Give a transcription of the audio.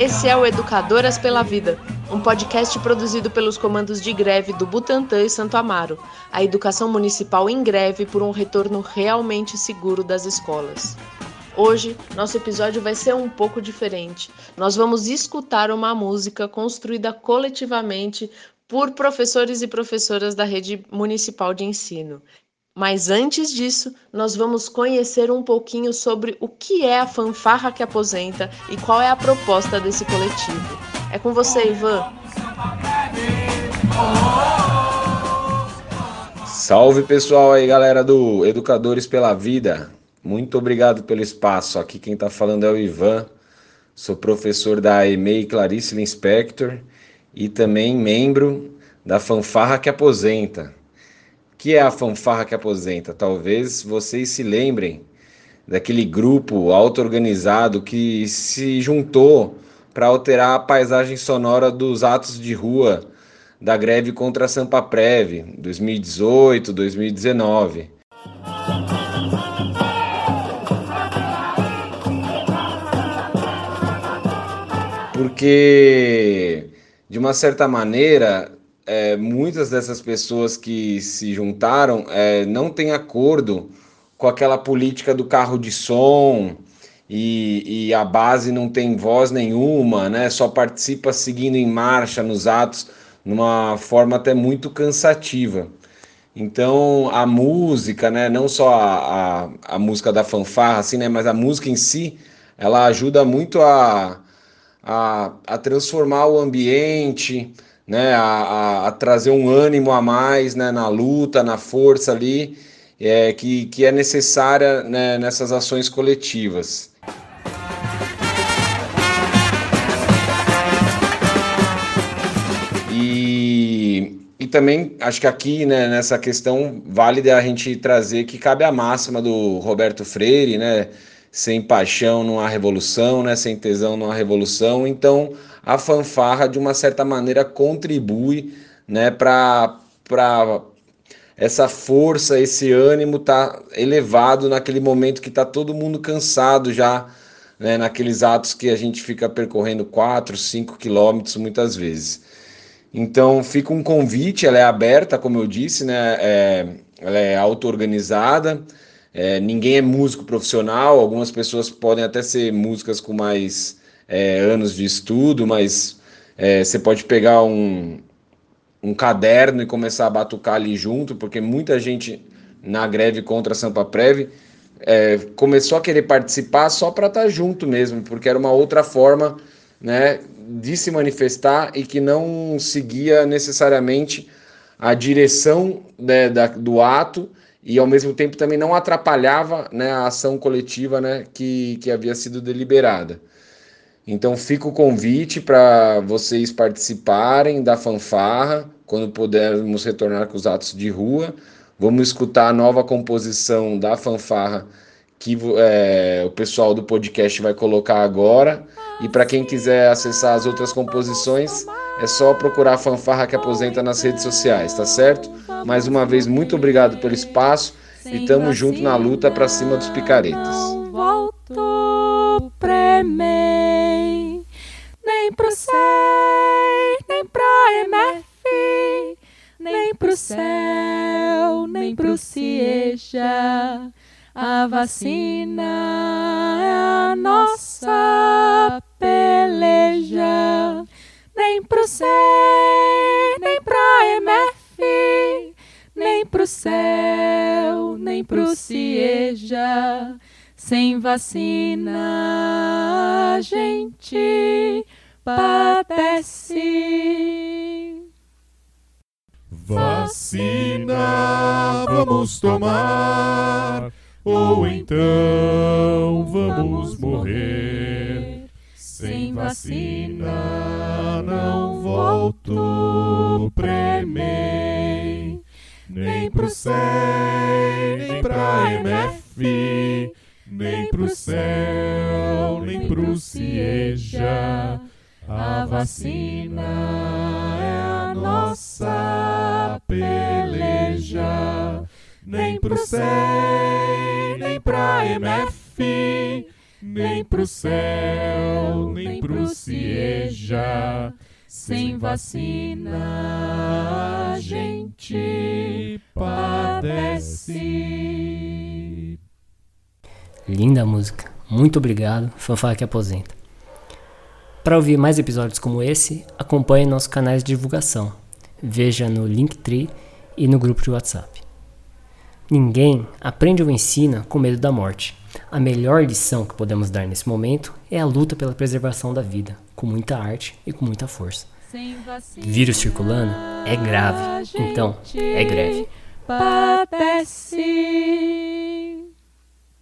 Esse é o Educadoras pela Vida, um podcast produzido pelos comandos de greve do Butantã e Santo Amaro, a educação municipal em greve por um retorno realmente seguro das escolas. Hoje, nosso episódio vai ser um pouco diferente. Nós vamos escutar uma música construída coletivamente por professores e professoras da rede municipal de ensino. Mas antes disso, nós vamos conhecer um pouquinho sobre o que é a fanfarra que aposenta e qual é a proposta desse coletivo. É com você, Ivan. Salve pessoal aí, galera do Educadores pela Vida. Muito obrigado pelo espaço. Aqui quem está falando é o Ivan. Sou professor da EMEI Clarice Inspector e também membro da Fanfarra que Aposenta que é a fanfarra que aposenta? Talvez vocês se lembrem daquele grupo auto-organizado que se juntou para alterar a paisagem sonora dos atos de rua da greve contra a Sampa Prev, 2018, 2019. Porque, de uma certa maneira, é, muitas dessas pessoas que se juntaram é, não têm acordo com aquela política do carro de som e, e, a base não tem voz nenhuma, né? Só participa seguindo em marcha nos atos, numa forma até muito cansativa. Então a música, né? Não só a, a, a música da fanfarra, assim, né? Mas a música em si, ela ajuda muito a, a, a transformar o ambiente, né, a, a, trazer um ânimo a mais né, na luta, na força ali, é, que, que é necessária né, nessas ações coletivas. E, e também acho que aqui né, nessa questão vale a gente trazer que cabe a máxima do Roberto Freire, né? Sem paixão não há revolução, né? Sem tesão não há revolução. Então a fanfarra de uma certa maneira contribui né, para essa força, esse ânimo tá elevado naquele momento que está todo mundo cansado já, né, naqueles atos que a gente fica percorrendo 4, 5 quilômetros muitas vezes. Então fica um convite, ela é aberta, como eu disse, né, é, ela é auto-organizada, é, ninguém é músico profissional, algumas pessoas podem até ser músicas com mais é, anos de estudo, mas é, você pode pegar um, um caderno e começar a batucar ali junto, porque muita gente na greve contra a Sampa Prev é, começou a querer participar só para estar tá junto mesmo, porque era uma outra forma né, de se manifestar e que não seguia necessariamente a direção né, da, do ato e ao mesmo tempo também não atrapalhava né, a ação coletiva né, que, que havia sido deliberada. Então fica o convite para vocês participarem da fanfarra quando pudermos retornar com os atos de rua. Vamos escutar a nova composição da fanfarra que é, o pessoal do podcast vai colocar agora. E para quem quiser acessar as outras composições, é só procurar a fanfarra que aposenta nas redes sociais, tá certo? Mais uma vez, muito obrigado pelo espaço e tamo junto na luta para cima dos picaretas. Pro céu, nem pro CIEJA. A vacina é a nossa peleja. Nem pro SEI, nem pra MF, nem pro céu, nem pro CIEJA. Sem vacina a gente padece. Vacina vamos tomar, ou então vamos morrer. Sem vacina não volto premei, nem pro SEI, nem pra MF, nem pro céu, nem pro CIEJA. A vacina é a nossa peleja. Nem pro SEI, nem pra MF, nem pro céu, nem pro Cieja. Sem vacina a gente padece. Linda música. Muito obrigado, Fanfarra que aposenta. Para ouvir mais episódios como esse, acompanhe nossos canais de divulgação. Veja no Linktree e no grupo de WhatsApp. Ninguém aprende ou ensina com medo da morte. A melhor lição que podemos dar nesse momento é a luta pela preservação da vida, com muita arte e com muita força. Vírus circulando é grave, então é greve. Padece.